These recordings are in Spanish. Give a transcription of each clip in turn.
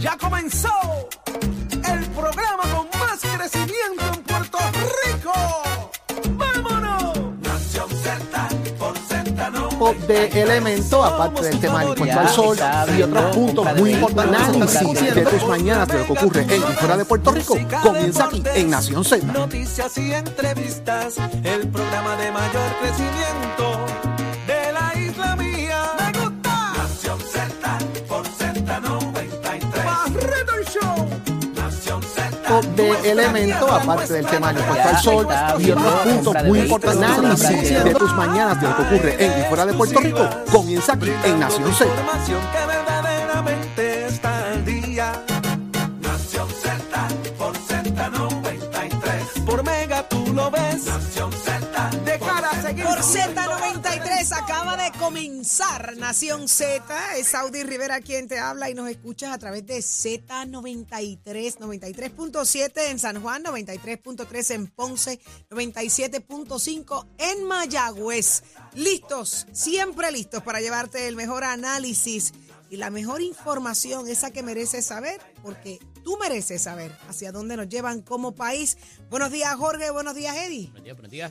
Ya comenzó el programa con más crecimiento en Puerto Rico. ¡Vámonos! Nación Z por Pop de elemento, aparte del tema del encuentro al sol y otros puntos muy importantes. Análisis de tus mañanas de lo que ocurre en y fuera de Puerto Rico comienza aquí en Nación Z. Noticias y entrevistas, el programa de mayor crecimiento de elemento, aparte del tema del encuentro al sol y otros puntos muy importantes. Análisis de tus mañanas de lo que ocurre en y fuera de Puerto Rico comienza aquí en Nación Z. Información que verdaderamente está al día. Nación Z por Z93. Por Mega tú lo ves. Nación Z. De cara a seguir. Por Z93 acaba de comenzar Nación Z. Es Saudi Rivera quien te habla y nos escuchas a través de Z93, 93.7 en San Juan, 93.3 en Ponce, 97.5 en Mayagüez. Listos, siempre listos para llevarte el mejor análisis y la mejor información, esa que mereces saber, porque tú mereces saber hacia dónde nos llevan como país. Buenos días, Jorge. Buenos días, Eddie.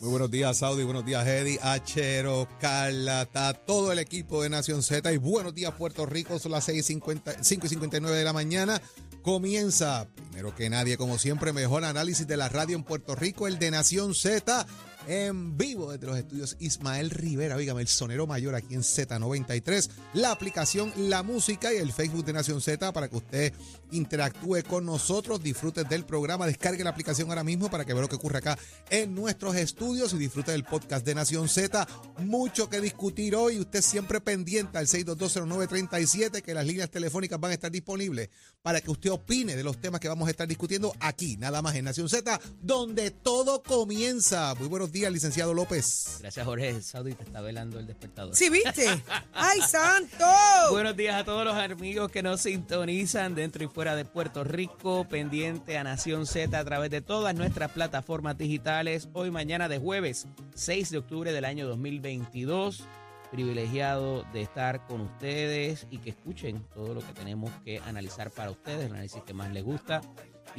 Muy buenos días, Saudi. Buenos días, Eddie, Achero, Carla, está todo el equipo de Nación Z. Y buenos días, Puerto Rico. Son las 6:50 5 y 59 de la mañana. Comienza, primero que nadie, como siempre, mejor análisis de la radio en Puerto Rico, el de Nación Z. En vivo desde los estudios Ismael Rivera, dígame, el sonero mayor aquí en Z93, la aplicación La Música y el Facebook de Nación Z para que usted interactúe con nosotros, disfrute del programa, descargue la aplicación ahora mismo para que vea lo que ocurre acá en nuestros estudios y disfrute del podcast de Nación Z. Mucho que discutir hoy, usted siempre pendiente al 6220937 que las líneas telefónicas van a estar disponibles para que usted opine de los temas que vamos a estar discutiendo aquí, nada más en Nación Z, donde todo comienza. Muy buenos días, licenciado López. Gracias, Jorge. Saudi te está velando el despertador. ¿Sí viste? ¡Ay, santo! Buenos días a todos los amigos que nos sintonizan dentro y fuera de Puerto Rico, pendiente a Nación Z a través de todas nuestras plataformas digitales. Hoy, mañana de jueves, 6 de octubre del año 2022. Privilegiado de estar con ustedes y que escuchen todo lo que tenemos que analizar para ustedes, el análisis que más les gusta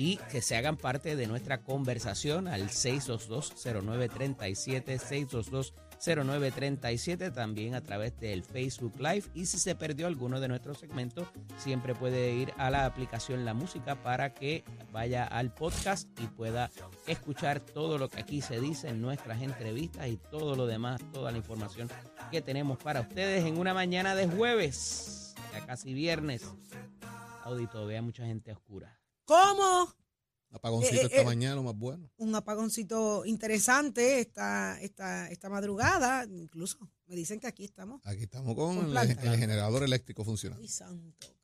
y que se hagan parte de nuestra conversación al 622-0937, 622-0937, también a través del Facebook Live. Y si se perdió alguno de nuestros segmentos, siempre puede ir a la aplicación La Música para que vaya al podcast y pueda escuchar todo lo que aquí se dice en nuestras entrevistas y todo lo demás, toda la información que tenemos para ustedes en una mañana de jueves, ya casi viernes. Audito, vea mucha gente oscura. ¿Cómo? Apagoncito Eh, eh, esta eh. mañana, lo más bueno. Un apagoncito interesante esta, esta, esta madrugada. Incluso me dicen que aquí estamos. Aquí estamos con Con el, planta. el generador eléctrico funcionando. Ay, santo Cristo.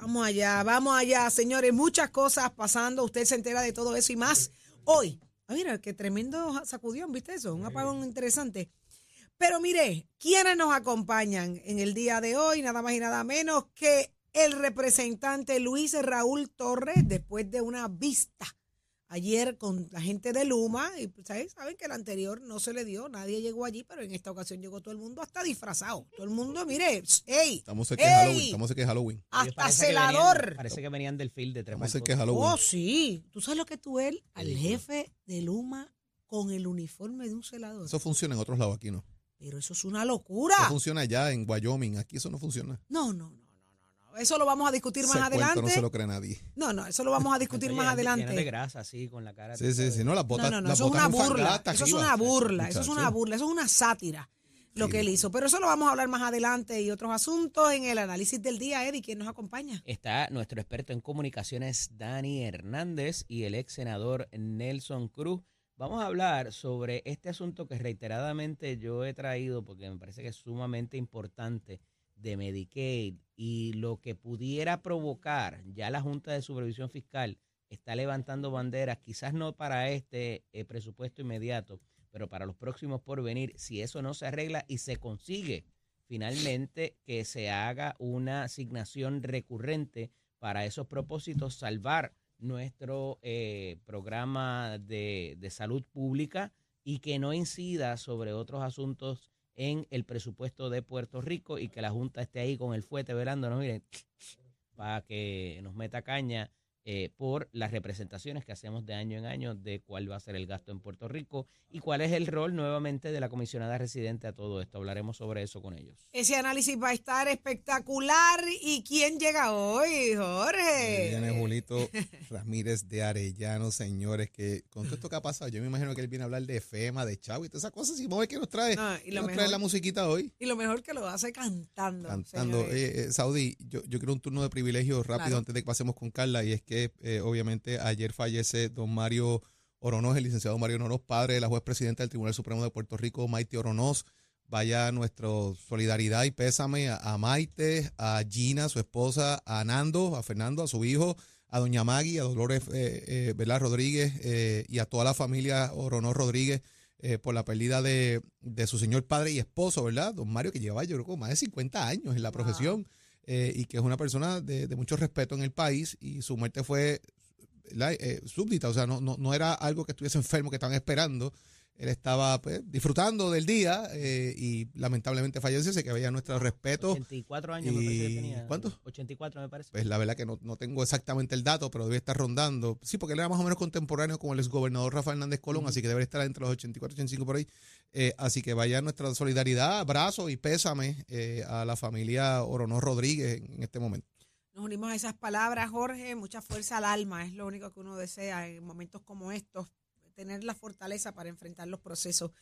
Vamos allá, vamos allá, señores. Muchas cosas pasando. Usted se entera de todo eso y más hoy. Ah, mira, qué tremendo sacudión, ¿viste eso? Un apagón interesante. Pero mire, ¿quiénes nos acompañan en el día de hoy? Nada más y nada menos que el representante Luis Raúl Torres, después de una vista ayer con la gente de Luma. Y pues, ¿sabes? saben que el anterior no se le dio, nadie llegó allí, pero en esta ocasión llegó todo el mundo hasta disfrazado. Todo el mundo, mire, ¡ey! Estamos de ¡Ey! Halloween. Estamos cerca de Halloween. Hasta que celador. venían- parece que venían del field de tres Estamos Halloween. Oh, sí. ¿Tú sabes lo que tú eres? Al jefe de Luma con el uniforme de un celador. Eso funciona en otros lados, aquí no. Pero eso es una locura. Eso funciona allá en Wyoming. Aquí eso no funciona. No. no. Eso lo vamos a discutir más Ese cuento adelante. no se lo cree nadie. No, no, eso lo vamos a discutir más Llenas de- adelante. grasa, así, con la cara. Sí, sí, sí. No, las botas, No, no, no, las eso es una burla. Eso es una burla, eso es una burla, eso es una sátira lo que él hizo. Pero eso lo vamos a hablar más adelante y otros asuntos en el análisis del día. Eddie, ¿quién nos acompaña? Está nuestro experto en comunicaciones, Dani Hernández, y el ex senador Nelson Cruz. Vamos a hablar sobre este asunto que reiteradamente yo he traído porque me parece que es sumamente importante de Medicaid y lo que pudiera provocar, ya la Junta de Supervisión Fiscal está levantando banderas, quizás no para este eh, presupuesto inmediato, pero para los próximos por venir, si eso no se arregla y se consigue finalmente que se haga una asignación recurrente para esos propósitos, salvar nuestro eh, programa de, de salud pública y que no incida sobre otros asuntos en el presupuesto de Puerto Rico y que la Junta esté ahí con el fuete velándonos, miren, para que nos meta caña eh, por las representaciones que hacemos de año en año de cuál va a ser el gasto en Puerto Rico y cuál es el rol nuevamente de la comisionada residente a todo esto. Hablaremos sobre eso con ellos. Ese análisis va a estar espectacular. ¿Y quién llega hoy, Jorge? Viene Julito Ramírez de Arellano, señores, que con todo esto que ha pasado, yo me imagino que él viene a hablar de FEMA, de Chavo y todas esas cosas. Y vamos a ver qué nos trae. No, y ¿Qué lo nos trae la musiquita hoy? Y lo mejor que lo hace cantando. Cantando. Eh, eh, Saudi, yo, yo quiero un turno de privilegio rápido Claro. antes de que pasemos con Carla. Y es que, eh, obviamente, ayer fallece don Mario Oronoz, el licenciado Mario Oronoz, padre de la juez presidenta del Tribunal Supremo de Puerto Rico, Maite Oronoz. Vaya nuestra solidaridad y pésame a, a Maite, a Gina, su esposa, a Nando, a Fernando, a su hijo, a doña Maggie, a Dolores eh, eh. Rodríguez eh, y a toda la familia Oronoz Rodríguez eh, por la pérdida de, de su señor padre y esposo, ¿verdad? Don Mario, que lleva yo creo más de 50 años en la profesión eh, y que es una persona de, de mucho respeto en el país y su muerte fue. Eh, súbdita, o sea, no, no, no era algo que estuviese enfermo, que estaban esperando. Él estaba pues, disfrutando del día eh, y lamentablemente falleció, así que había nuestro respeto. 84 años me parece que y- tenía. ¿cuánto? 84 me parece. Pues la verdad que no, no tengo exactamente el dato, pero debe estar rondando. Sí, porque él era más o menos contemporáneo con el exgobernador Rafael Hernández Colón, así que debe estar entre los 84 y 85 por ahí. Eh, así que vaya nuestra solidaridad, abrazo y pésame eh, a la familia Orono Rodríguez en este momento. Nos unimos a esas palabras, Jorge. Mucha fuerza al alma es lo único que uno desea en momentos como estos, tener la fortaleza para enfrentar los procesos.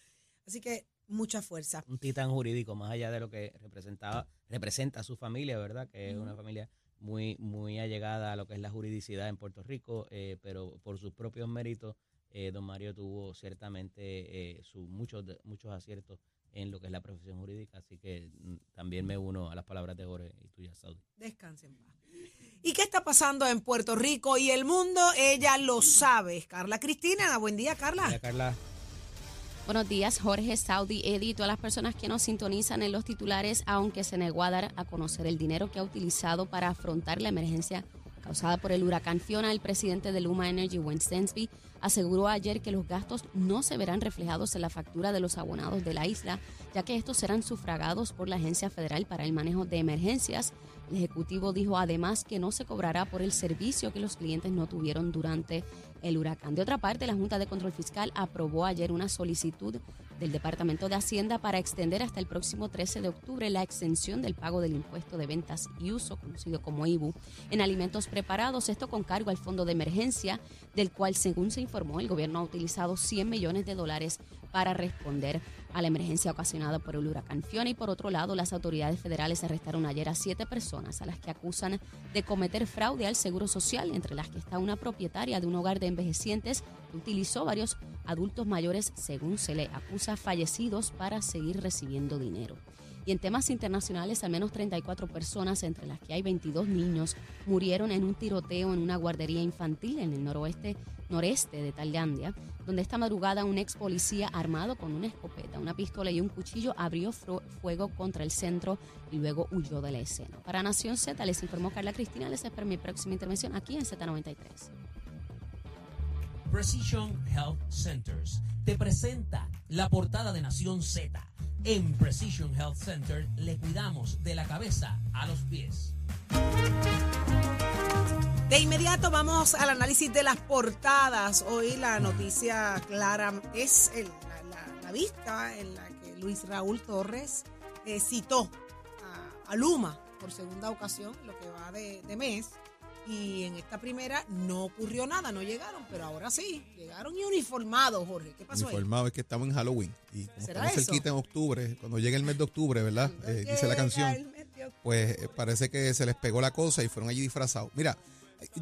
Así que mucha fuerza. un titán jurídico, más allá de lo que representaba, representa a su familia, ¿verdad? Que es una familia muy, muy allegada a lo que es la juridicidad en Puerto Rico, eh, pero por sus propios méritos, eh, don Mario tuvo ciertamente eh, su, muchos, muchos aciertos en lo que es la profesión jurídica, así que mm, también me uno a las palabras de Jorge y tuyas, Saudi. Descansen en paz. ¿Y qué está pasando en Puerto Rico y el mundo? Ella lo sabe. Carla Cristina, buen día, Carla. Buenos días, Jorge, Saudi, Eddie y todas las personas que nos sintonizan en los titulares, aunque se negó a dar a conocer el dinero que ha utilizado para afrontar la emergencia causada por el huracán Fiona, el presidente de Luma Energy, Wayne Stensby, aseguró ayer que los gastos no se verán reflejados en la factura de los abonados de la isla, ya que estos serán sufragados por la Agencia Federal para el Manejo de Emergencias. El Ejecutivo dijo además que no se cobrará por el servicio que los clientes no tuvieron durante el huracán. De otra parte, la Junta de Control Fiscal aprobó ayer una solicitud del Departamento de Hacienda para extender hasta el próximo 13 de octubre la exención del pago del impuesto de ventas y uso, conocido como IBU, en alimentos preparados, esto con cargo al fondo de emergencia, del cual, según se informó, el gobierno ha utilizado 100 millones de dólares para responder a la emergencia ocasionada por el huracán Fiona. Y por otro lado, las autoridades federales arrestaron ayer a siete personas a las que acusan de cometer fraude al Seguro Social, entre las que está una propietaria de un hogar de envejecientes que utilizó varios adultos mayores, según se le acusa, fallecidos para seguir recibiendo dinero. Y en temas internacionales, al menos 34 personas, entre las que hay 22 niños, murieron en un tiroteo en una guardería infantil en el noroeste noreste de Tailandia, donde esta madrugada un ex policía armado con una escopeta, una pistola y un cuchillo abrió fuego contra el centro y luego huyó de la escena. Para Nación Z les informó Carla Cristina, les espero mi próxima intervención aquí en Z93. Precision Health Centers te presenta la portada de Nación Z. En Precision Health Center le cuidamos de la cabeza a los pies. De inmediato vamos al análisis de las portadas. Hoy la noticia clara es la, vista en la que Luis Raúl Torres eh, citó a, Luma por segunda ocasión, lo que va de mes. Y en esta primera no ocurrió nada, no llegaron, pero ahora sí, llegaron y uniformados, Jorge. ¿Qué pasó ahí? Informado es que estamos en Halloween. Y como ¿Será estamos eso? cerquita en octubre, cuando llegue el mes de octubre, ¿verdad? Eh, dice la canción. Llega. Pues eh, parece que se les pegó la cosa y fueron allí disfrazados. Mira,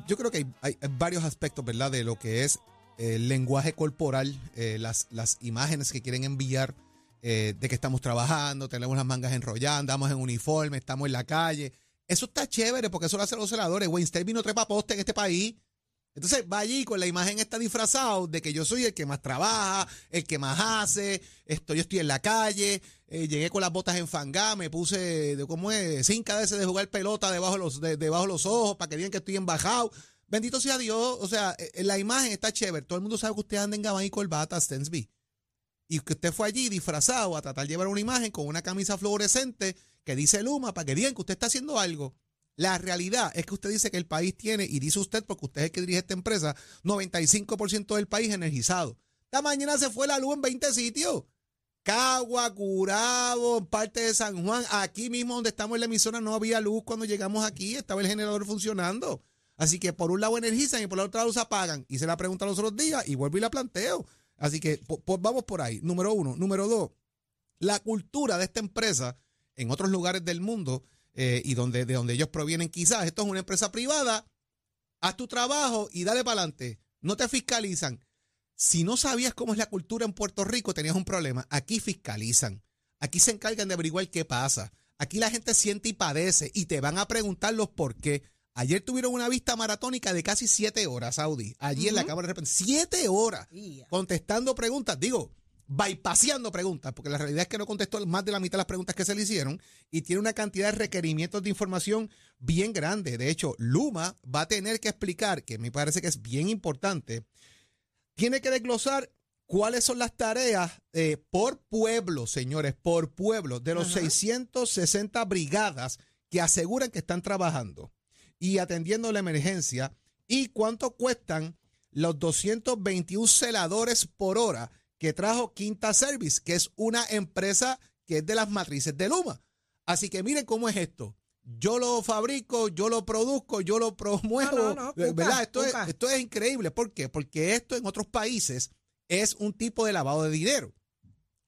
yo creo que hay, hay- hay varios aspectos, ¿verdad? De lo que es eh, el lenguaje corporal, eh, las, las imágenes que quieren enviar eh, de que estamos trabajando, tenemos las mangas enrolladas, andamos en uniforme, estamos en la calle. Eso está chévere porque eso lo hacen los celadores. State vino trepa poste en este país. Entonces va allí con la imagen está disfrazado de que yo soy el que más trabaja, el que más hace, esto, yo estoy en la calle, eh, llegué con las botas enfangadas, me puse, de, ¿cómo es? Cinco veces de jugar pelota debajo de los, de- debajo de los ojos para que digan que estoy embajado. Bendito sea Dios, o sea, eh, la imagen está chévere. Todo el mundo sabe que usted anda en gabán y corbata, Stensby. Y que usted fue allí disfrazado a tratar de llevar una imagen con una camisa fluorescente que dice Luma para que digan que usted está haciendo algo. La realidad es que usted dice que el país tiene, y dice usted porque usted es el que dirige esta empresa, 95% del país energizado. Esta mañana se fue la luz en 20 sitios. Cagua, Curabo, parte de San Juan. Aquí mismo donde estamos en la emisora no había luz cuando llegamos aquí. Estaba el generador funcionando. Así que por un lado energizan y por el otro lado se apagan. Hice la pregunta los otros días y vuelvo y la planteo. Así que vamos por ahí. Número uno. Número dos. La cultura de esta empresa en otros lugares del mundo eh, y donde, de donde ellos provienen quizás. Esto es una empresa privada. Haz tu trabajo y dale para adelante. No te fiscalizan. Si no sabías cómo es la cultura en Puerto Rico, tenías un problema. Aquí fiscalizan. Aquí se encargan de averiguar qué pasa. Aquí la gente siente y padece y te van a preguntar los por qué. Ayer tuvieron una vista maratónica de casi siete horas, Saudi. Allí en la Cámara de Representantes. Siete horas contestando preguntas. Digo, bypaseando preguntas, porque la realidad es que no contestó más de la mitad de las preguntas que se le hicieron y tiene una cantidad de requerimientos de información bien grande. De hecho, Luma va a tener que explicar, que me parece que es bien importante, tiene que desglosar cuáles son las tareas eh, por pueblo, señores, por pueblo, de los 660 brigadas que aseguran que están trabajando y atendiendo la emergencia y cuánto cuestan los 221 celadores por hora que trajo Quinta Service, que es una empresa que es de las matrices de Luma. Así que miren cómo es esto. Yo lo fabrico, yo lo produzco, yo lo promuevo. No, no, no, Cuca, ¿verdad? Esto, es, esto es increíble. ¿Por qué? Porque esto en otros países es un tipo de lavado de dinero.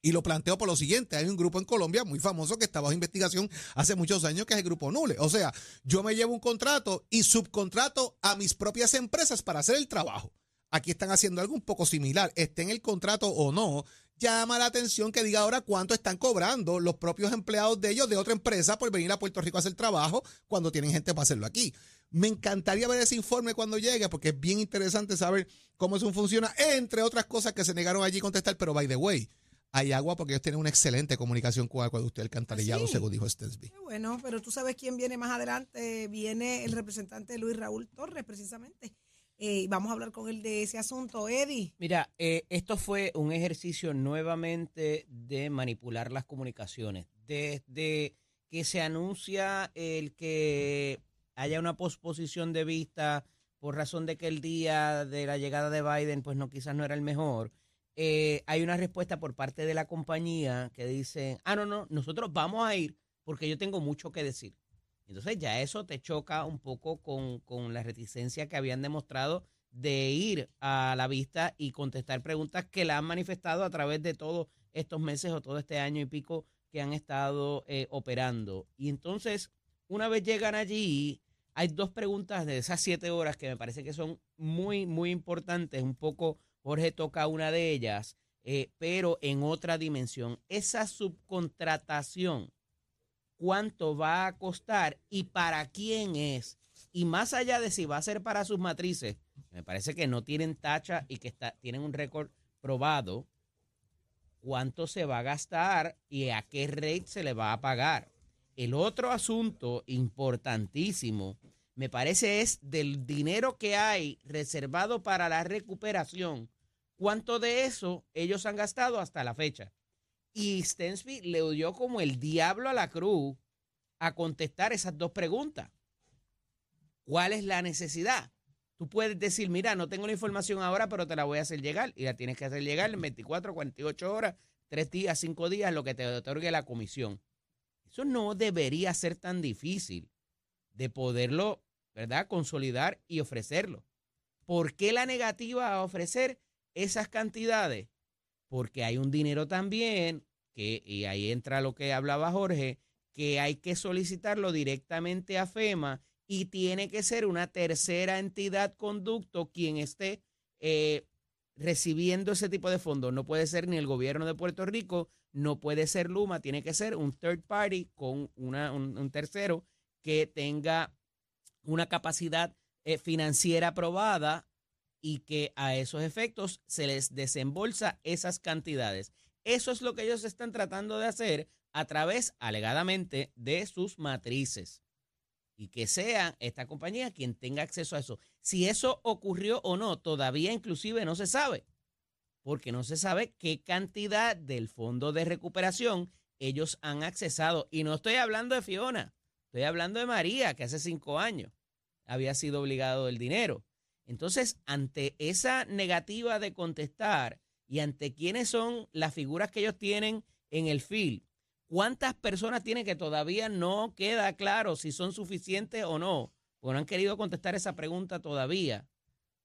Y lo planteo por lo siguiente, hay un grupo en Colombia muy famoso que está bajo investigación hace muchos años, que es el Grupo Nule. O sea, yo me llevo un contrato y subcontrato a mis propias empresas para hacer el trabajo. Aquí están haciendo algo un poco similar, esté en el contrato o no. Llama la atención que diga ahora cuánto están cobrando los propios empleados de ellos de otra empresa por venir a Puerto Rico a hacer trabajo cuando tienen gente para hacerlo aquí. Me encantaría ver ese informe cuando llegue porque es bien interesante saber cómo eso funciona, entre otras cosas que se negaron allí a contestar, pero by the way, hay agua porque ellos tienen una excelente comunicación con agua de usted, el cantarillado, ¿Ah, sí? según dijo Stensby. Bueno, pero tú sabes quién viene más adelante. Viene el representante Luis Raúl Torres, precisamente. Eh, y vamos a hablar con él de ese asunto. Eddie. Mira, eh, esto fue un ejercicio nuevamente de manipular las comunicaciones. Desde que se anuncia el que haya una posposición de vista por razón de que el día de la llegada de Biden, pues no, quizás no era el mejor. Eh, hay una respuesta por parte de la compañía que dice, ah, no, no, nosotros vamos a ir porque yo tengo mucho que decir. Entonces ya eso te choca un poco con, con la reticencia que habían demostrado de ir a la vista y contestar preguntas que la han manifestado a través de todos estos meses o todo este año y pico que han estado eh, operando. Y entonces, una vez llegan allí, hay dos preguntas de esas siete horas que me parece que son muy, muy importantes. Un poco, Jorge toca una de ellas, eh, pero en otra dimensión. Esa subcontratación cuánto va a costar y para quién es. Y más allá de si va a ser para sus matrices, me parece que no tienen tacha y que tienen un récord probado, cuánto se va a gastar y a qué rate se le va a pagar. El otro asunto importantísimo, me parece, es del dinero que hay reservado para la recuperación, cuánto de eso ellos han gastado hasta la fecha. Y Stensby le dio como el diablo a la cruz a contestar esas dos preguntas. ¿Cuál es la necesidad? Tú puedes decir, mira, no tengo la información ahora, pero te la voy a hacer llegar. Y la tienes que hacer llegar en 24, 48 horas, 3 días, 5 días, lo que te otorgue la comisión. Eso no debería ser tan difícil de poderlo, ¿verdad?, consolidar y ofrecerlo. ¿Por qué la negativa a ofrecer esas cantidades? Porque hay un dinero también, que, y ahí entra lo que hablaba Jorge, que hay que solicitarlo directamente a FEMA y tiene que ser una tercera entidad conducto quien esté eh, recibiendo ese tipo de fondos. No puede ser ni el gobierno de Puerto Rico, no puede ser Luma, tiene que ser un third party con una, un, tercero que tenga una capacidad eh, financiera aprobada y que a esos efectos se les desembolsa esas cantidades. Eso es lo que ellos están tratando de hacer a través, alegadamente, de sus matrices y que sea esta compañía quien tenga acceso a eso. Si eso ocurrió o no, todavía inclusive no se sabe, porque no se sabe qué cantidad del fondo de recuperación ellos han accesado. Y no estoy hablando de Fiona, estoy hablando de María, que hace cinco años había sido obligado el dinero. Entonces, ante esa negativa de contestar y ante quiénes son las figuras que ellos tienen en el field, ¿Cuántas personas tienen que todavía no queda claro si son suficientes o no? Porque no han querido contestar esa pregunta todavía.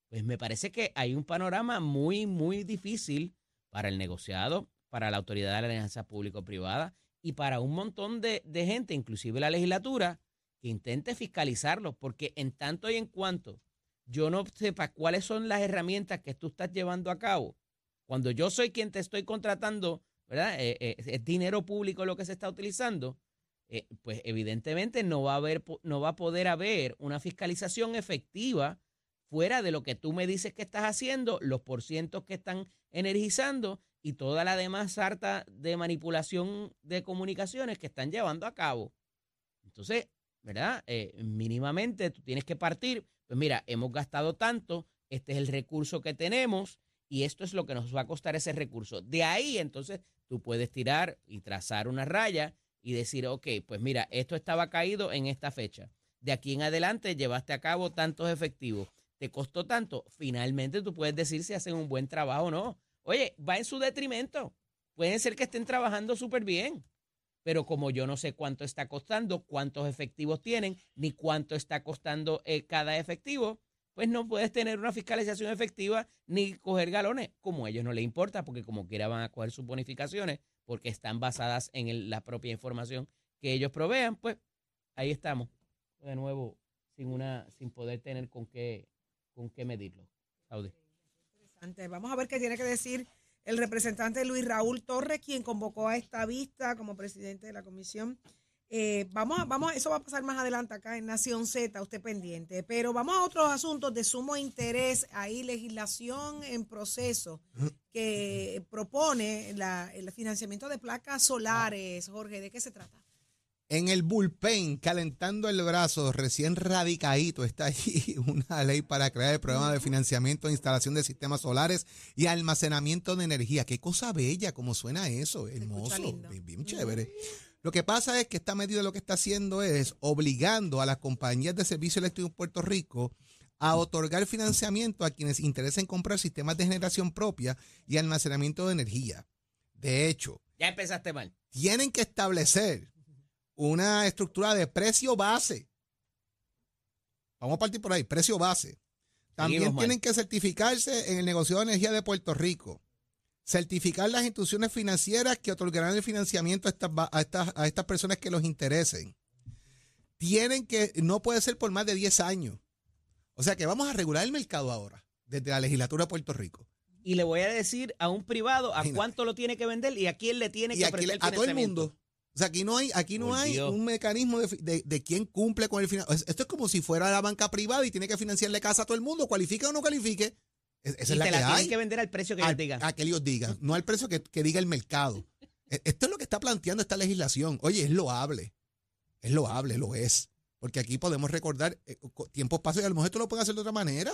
Pues me parece que hay un panorama muy, muy difícil para el negociado, para la Autoridad de la Alianza Público-Privada y para un montón de, de gente, inclusive la legislatura, que intente fiscalizarlo, porque en tanto y en cuanto yo no sepa cuáles son las herramientas que tú estás llevando a cabo, cuando yo soy quien te estoy contratando ¿verdad? Eh, eh, es dinero público lo que se está utilizando, eh, pues evidentemente no va, a haber, no va a poder haber una fiscalización efectiva fuera de lo que tú me dices que estás haciendo, los porcientos que están energizando y toda la demás sarta de manipulación de comunicaciones que están llevando a cabo. Entonces, ¿verdad? mínimamente tú tienes que partir, pues mira, hemos gastado tanto, este es el recurso que tenemos y esto es lo que nos va a costar ese recurso. De ahí entonces tú puedes tirar y trazar una raya y decir, ok, pues mira, esto estaba caído en esta fecha. De aquí en adelante llevaste a cabo tantos efectivos. ¿Te costó tanto? Finalmente tú puedes decir si hacen un buen trabajo o no. Oye, va en su detrimento. Pueden ser que estén trabajando súper bien. Pero como yo no sé cuánto está costando, cuántos efectivos tienen, ni cuánto está costando eh, cada efectivo, pues no puedes tener una fiscalización efectiva ni coger galones, como a ellos no les importa, porque como quiera van a coger sus bonificaciones, porque están basadas en la propia información que ellos provean, pues ahí estamos, de nuevo, sin una, sin poder tener con qué, con qué medirlo. Interesante. Vamos a ver qué tiene que decir el representante Luis Raúl Torres, quien convocó a esta vista como presidente de la comisión eh, vamos, a, vamos, eso va a pasar más adelante acá en Nación Z, usted pendiente. Pero vamos a otros asuntos de sumo interés. Hay legislación en proceso que propone el financiamiento de placas solares. Jorge, ¿de qué se trata? En el bullpen, calentando el brazo, recién radicadito, está allí una ley para crear el programa de financiamiento e instalación de sistemas solares y almacenamiento de energía. Qué cosa bella, como suena eso, hermoso, bien, chévere. Lo que pasa es que esta medida lo que está haciendo es obligando a las compañías de servicio eléctrico en Puerto Rico a otorgar financiamiento a quienes interesen comprar sistemas de generación propia y almacenamiento de energía. De hecho, ya empezaste mal. Tienen que establecer una estructura de precio base. Vamos a partir por ahí, precio base. También tienen que certificarse en el negocio de energía de Puerto Rico certificar las instituciones financieras que otorgarán el financiamiento a estas, a estas, personas que los interesen. Tienen que, no puede ser por más de 10 años. O sea que vamos a regular el mercado ahora, desde la legislatura de Puerto Rico. Y le voy a decir a un privado a cuánto lo tiene que vender y a quién le tiene que ofrecer A todo el mundo. O sea, aquí no hay, aquí no hay un mecanismo de, de, quién cumple con el financiamiento. Esto es como si fuera la banca privada y tiene que financiarle casa a todo el mundo, cualifique o no califique. Esa es la te la tienen que vender al precio que ellos digan. A que ellos digan, no al precio que, diga el mercado. E, esto es lo que está planteando esta legislación. Oye, es loable. Es loable, lo es. Porque aquí podemos recordar eh, tiempos pasados y a lo mejor esto lo pueden hacer de otra manera.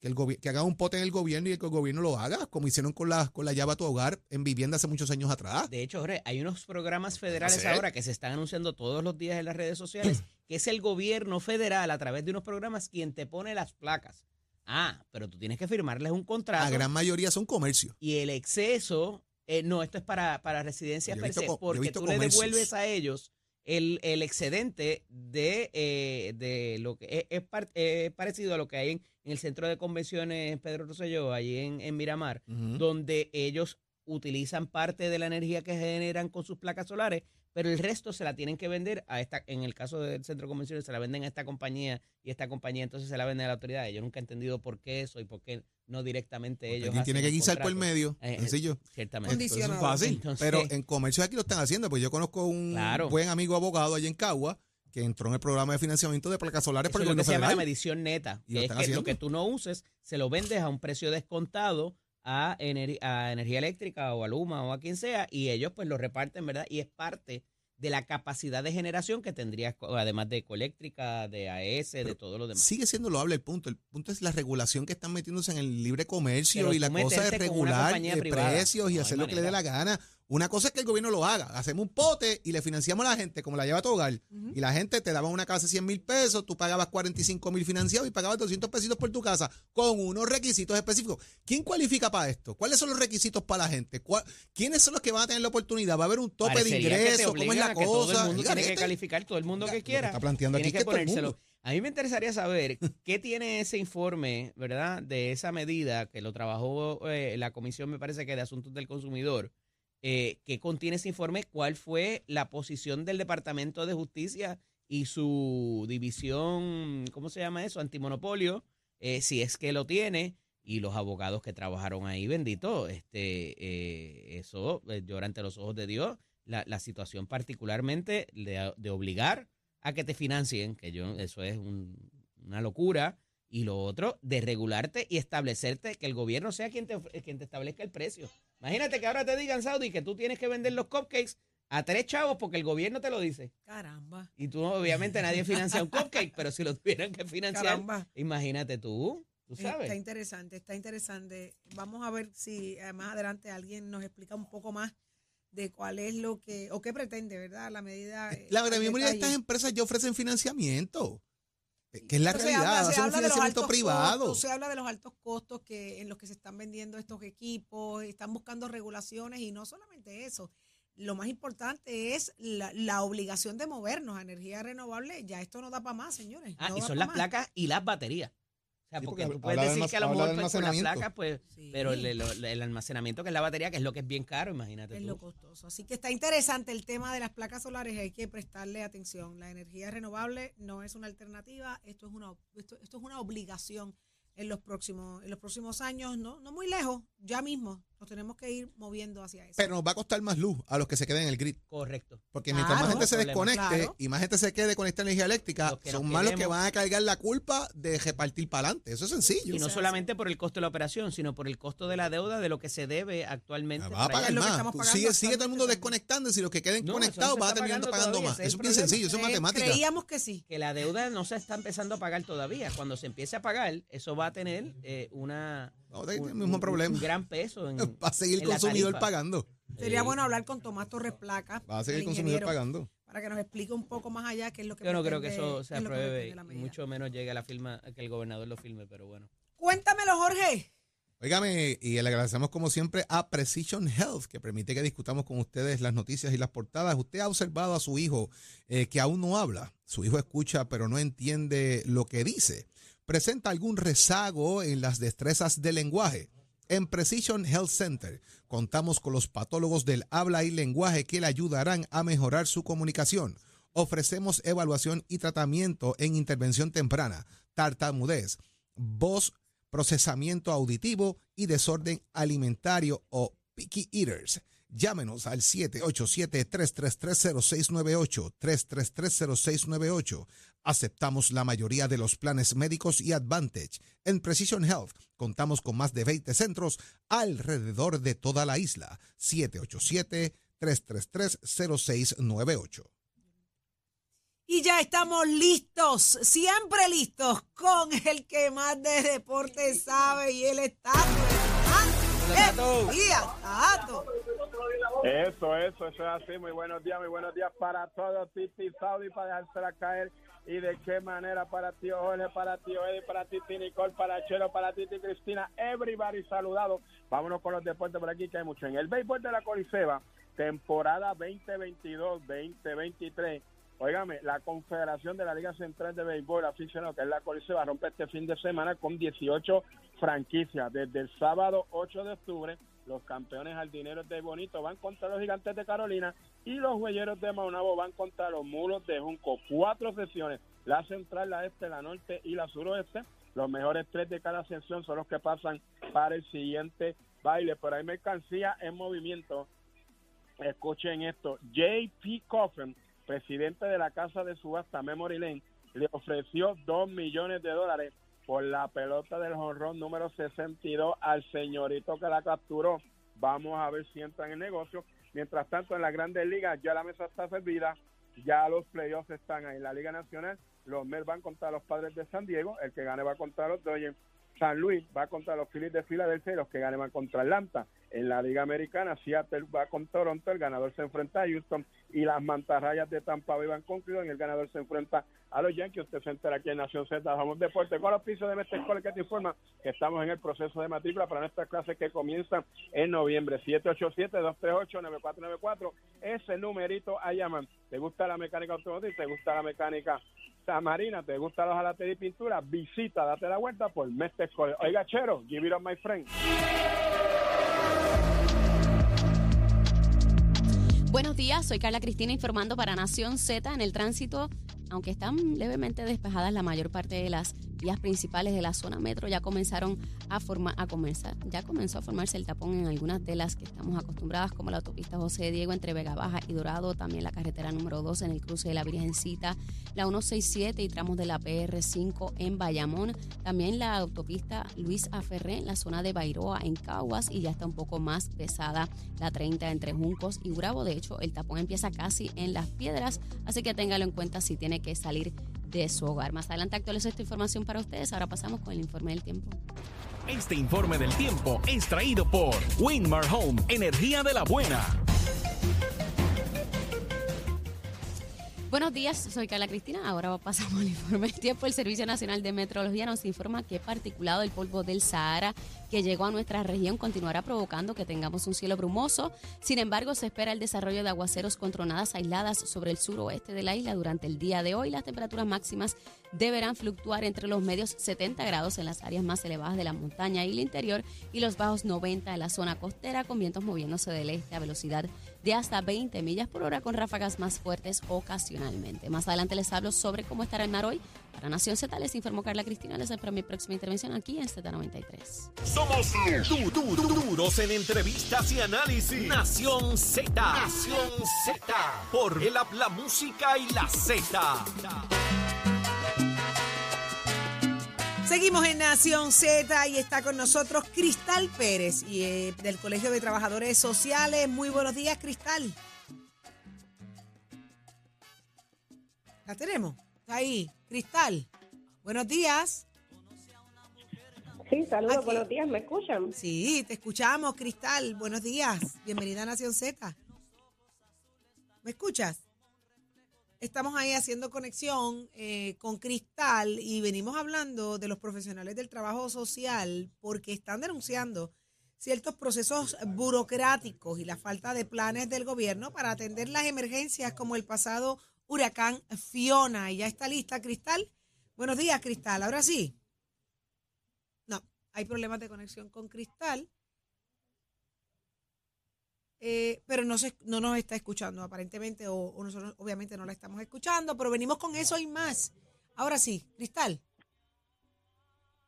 Que, el que haga un pote en el gobierno y que el gobierno lo haga, como hicieron con la, con la llave a tu hogar en vivienda hace muchos años atrás. De hecho, Jorge, hay unos programas federales ahora que se están anunciando todos los días en las redes sociales, que es el gobierno federal a través de unos programas quien te pone las placas. Ah, pero tú tienes que firmarles un contrato. La gran mayoría son comercios. Y el exceso, eh, no, esto es para, para residencias per se, porque tú le devuelves a ellos el, el excedente de, eh, de lo que es, es par- es parecido a lo que hay en, en el centro de convenciones Pedro Rosselló, allí en, en Miramar, donde ellos utilizan parte de la energía que generan con sus placas solares, pero el resto se la tienen que vender a esta, en el caso del centro de convenciones, se la venden a esta compañía y esta compañía entonces se la vende a la autoridad. Yo nunca he entendido por qué eso y por qué no directamente ellos. Tiene que guisar por el medio, Eh, sencillo. Ciertamente. Eso es fácil, Entonces- pero en comercio aquí lo están haciendo, pues yo conozco un Claro. buen amigo abogado allá en Cagua que entró en el programa de financiamiento de placas solares por el es lo que gobierno se llama la federal. medición neta, que es que haciendo. lo que tú no uses, se lo vendes a un precio descontado a, ener- a energía eléctrica o a Luma o a quien sea, y ellos pues lo reparten, ¿verdad? Y es parte de la capacidad de generación que tendrías, además de ecoeléctrica, de AES, de todo lo demás. Sigue siendo loable el punto. El punto es la regulación que están metiéndose en el libre comercio Pero y la cosa una regular privada, precios y no hacer lo que le dé la gana. Una cosa es que el gobierno lo haga. Hacemos un pote y le financiamos a la gente como la lleva a tu hogar. Y la gente te daba una casa de 100 mil pesos, tú pagabas 45 mil financiados y pagabas 200 pesitos por tu casa con unos requisitos específicos. ¿Quién cualifica para esto? ¿Cuáles son los requisitos para la gente? ¿Cuál- ¿Quiénes son los que van a tener la oportunidad? ¿Va a haber un tope de Parecería que te ingresos? ¿Cómo es la a que Todo cosa? el mundo tiene que Garete. calificar, todo el mundo que que quiera. está planteando aquí que que todo el ponérselo. mundo. A mí me interesaría saber qué tiene ese informe, ¿verdad? De esa medida que lo trabajó eh, la Comisión, me parece que de Asuntos del Consumidor. Eh, ¿Qué contiene ese informe? ¿Cuál fue la posición del Departamento de Justicia y su división, ¿cómo se llama eso? Antimonopolio, eh, si es que lo tiene. Y los abogados que trabajaron ahí, bendito, este, eh, eso eh, llora ante los ojos de Dios. La, situación particularmente de, de obligar a que te financien, que yo eso es un- una locura, y lo otro, de regularte y establecerte que el gobierno sea quien te, quien te establezca el precio. Imagínate que ahora te digan, Saudi, que tú tienes que vender los cupcakes a tres chavos porque el gobierno te lo dice. Caramba. Y tú, obviamente, nadie financia un cupcake, pero si lo tuvieran que financiar, Caramba. imagínate tú, tú Está sabes. interesante, está interesante. Vamos a ver si eh, más adelante alguien nos explica un poco más de cuál es lo que, o qué pretende, ¿verdad? La medida. eh, La gran mayoría de estas empresas ya ofrecen financiamiento. Que es la realidad, habla- se habla de los financiamiento altos privado. costos, se habla de los altos costos que en los que se están vendiendo estos equipos, están buscando regulaciones y no solamente eso. Lo más importante es la, la obligación de movernos a energía renovable. Ya esto no da para más, señores. Ah, no y son las más. placas y las baterías. O sea, Sí, porque, porque tú puedes decir que a lo mejor pues, con las almacenamiento. placas, pues, Sí. pero el, el- el almacenamiento que es la batería, que es lo que es bien caro, imagínate Es tú. lo costoso. Así que está interesante el tema de las placas solares hay que prestarle atención. La energía renovable no es una alternativa, esto es una, esto, esto es una obligación en los próximos, en los próximos años, no, no muy lejos, ya mismo nos tenemos que ir moviendo hacia eso. Pero nos va a costar más luz a los que se queden en el grid. Correcto. Porque mientras más gente se Problema. desconecte Claro. y más gente se quede con esta energía eléctrica, que son más los que van a cargar la culpa de repartir para adelante. Eso es sencillo. Y no solamente por el costo de la operación, sino por el costo de la deuda de lo que se debe actualmente. Ah, Va a pagar lo que más. pagando sigue, sigue todo el mundo desconectándose y los que queden No, conectados van a terminar pagando pagando todavía, más. Eso es bien sencillo, eso es Eh, matemática. Creíamos que sí. que la deuda no se está empezando a pagar todavía. Cuando se empiece a pagar, eso va a tener eh, una Vamos a tener un, el mismo problema. un gran peso en, Va a seguir el consumidor pagando. Sería Sí. bueno hablar con Tomás Torres Placa, Va a seguir el consumidor pagando. para que nos explique un poco más allá qué es lo que Yo no creo que eso se apruebe y mucho menos llegue a la firma, que el gobernador lo firme, pero bueno. Cuéntamelo, Jorge. Óigame, y le agradecemos como siempre a Precision Health, que permite que discutamos con ustedes las noticias y las portadas. Usted ha observado a su hijo eh, que aún no habla. Su hijo escucha, pero no entiende lo que dice. Presenta algún rezago en las destrezas del lenguaje. En Precision Health Center contamos con los patólogos del habla y lenguaje que le ayudarán a mejorar su comunicación. Ofrecemos evaluación y tratamiento en intervención temprana, tartamudez, voz, procesamiento auditivo y desorden alimentario o picky eaters. Llámenos al 787-333-0698, 333-0698. Aceptamos la mayoría de los planes médicos y Advantage. En Precision Health contamos con más de 20 centros alrededor de toda la isla. 787-333-0698. Y ya estamos listos, siempre listos, con el que más de deporte sabe y él está. Tato. Eso, eso, eso es así. Muy buenos días, muy buenos días para todos. Titi Saudi para dejársela caer. Y de qué manera para ti, Jorge, para ti, Eddie, para ti, Nicole, para Chelo, para ti, Cristina. Everybody saludado. Vámonos con los deportes por aquí, que hay mucho. En el béisbol de la Coliseba, temporada 2022-2023. Óigame, la Confederación de la Liga Central de Béisbol aficionado, que es la cual se va a romper este fin de semana con 18 franquicias. Desde el sábado 8 de octubre, los campeones jardineros de Bonito van contra los gigantes de Carolina y los huelleros de Maunabo van contra los mulos de Junco. Cuatro sesiones, la central, la este, la norte y la suroeste. Los mejores tres de cada sección son los que pasan para el siguiente baile. Pero hay mercancía en movimiento. Escuchen esto. JP Coffin presidente de la casa de subasta Memory Lane, le ofreció dos millones de dólares por la pelota del jonrón número 62 al señorito que la capturó. Vamos a ver si entra en el negocio. Mientras tanto, en las grandes ligas ya la mesa está servida, ya los playoffs están ahí. En la Liga Nacional, los Mets van contra los Padres de San Diego, el que gane va contra los Dodgers. San Luis va contra los Phillies de Filadelfia y los que ganen van contra Atlanta. En la Liga Americana, Seattle va con Toronto, el ganador se enfrenta a Houston y las mantarrayas de Tampa Bay van con Cleveland y el ganador se enfrenta a los Yankees. Usted se entera aquí en Nación Z, Vamos Deporte con los pisos de Mestre que te informa que estamos en el proceso de matrícula para nuestras clases que comienzan en noviembre. 787-238-9494. Ese numerito a llamar. ¿Te gusta la mecánica automotriz? ¿Te gusta la mecánica Marina? ¿Te gusta los alates y pintura? Visita, date la vuelta por Mestre Escuela. Oiga, Chero, give it up, my friend. Buenos días, soy Carla Cristina informando para Nación Z en el tránsito. Aunque están levemente despejadas la mayor parte de las vías principales de la zona metro ya comenzaron a formar, a comenzar, ya comenzó a formarse el tapón en algunas de las que estamos acostumbradas, como la autopista José Diego entre Vega Baja y Dorado, también la carretera número 2 en el cruce de la Virgencita, la 167 y tramos de la PR5 en Bayamón, también la autopista Luis Aferré en la zona de Bairoa en Caguas y ya está un poco más pesada la 30 entre Juncos y Bravo. De hecho, el tapón empieza casi en las piedras, así que téngalo en cuenta si tiene que salir de su hogar. Más adelante actualizo esta información para ustedes. Ahora pasamos con el informe del tiempo. Este informe del tiempo es traído por Winmar Home, energía de la buena. Buenos días, soy Carla Cristina. Ahora pasamos al informe del tiempo. El Servicio Nacional de Meteorología nos informa que particulado el polvo del Sahara que llegó a nuestra región continuará provocando que tengamos un cielo brumoso. Sin embargo, se espera el desarrollo de aguaceros con tronadas aisladas sobre el suroeste de la isla durante el día de hoy. Las temperaturas máximas deberán fluctuar entre los medios 70 grados en las áreas más elevadas de la montaña y el interior y los bajos 90 en la zona costera con vientos moviéndose del este a velocidad de hasta 20 millas por hora con ráfagas más fuertes ocasionalmente. Más adelante les hablo sobre cómo estará el mar hoy. Para Nación Z les informó Carla Cristina. Les espero mi próxima intervención aquí en Z93. Somos du duros en entrevistas y análisis. Nación Z. Nación Z. Por el la música y la Z. Seguimos en Nación Z y está con nosotros Cristal Pérez y, eh, del Colegio de Trabajadores Sociales. Muy buenos días, Cristal. ¿La tenemos? ahí. Cristal, buenos días. Sí, saludos, buenos días, ¿me escuchan? Sí, te escuchamos, Cristal. Buenos días. Bienvenida a Nación Z. ¿Me escuchas? Estamos ahí haciendo conexión eh, con Cristal y venimos hablando de los profesionales del trabajo social porque están denunciando ciertos procesos burocráticos y la falta de planes del gobierno para atender las emergencias como el pasado huracán Fiona. Y ya está lista, Cristal. Buenos días, Cristal. Ahora sí hay problemas de conexión con Cristal. Eh, pero no, se, no nos está escuchando aparentemente, o, nosotros obviamente no la estamos escuchando, pero venimos con eso y más. Ahora sí, Cristal.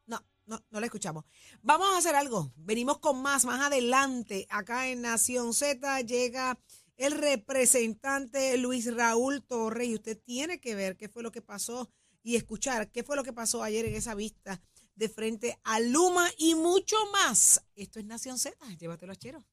No, no, no la escuchamos. Vamos a hacer algo. Venimos con más, más adelante. Acá en Nación Z llega el representante Luis Raúl Torres y usted tiene que ver qué fue lo que pasó y escuchar qué fue lo que pasó ayer en esa vista de frente a Luma y mucho más. Esto es Nación Z, llévatelo a Chero.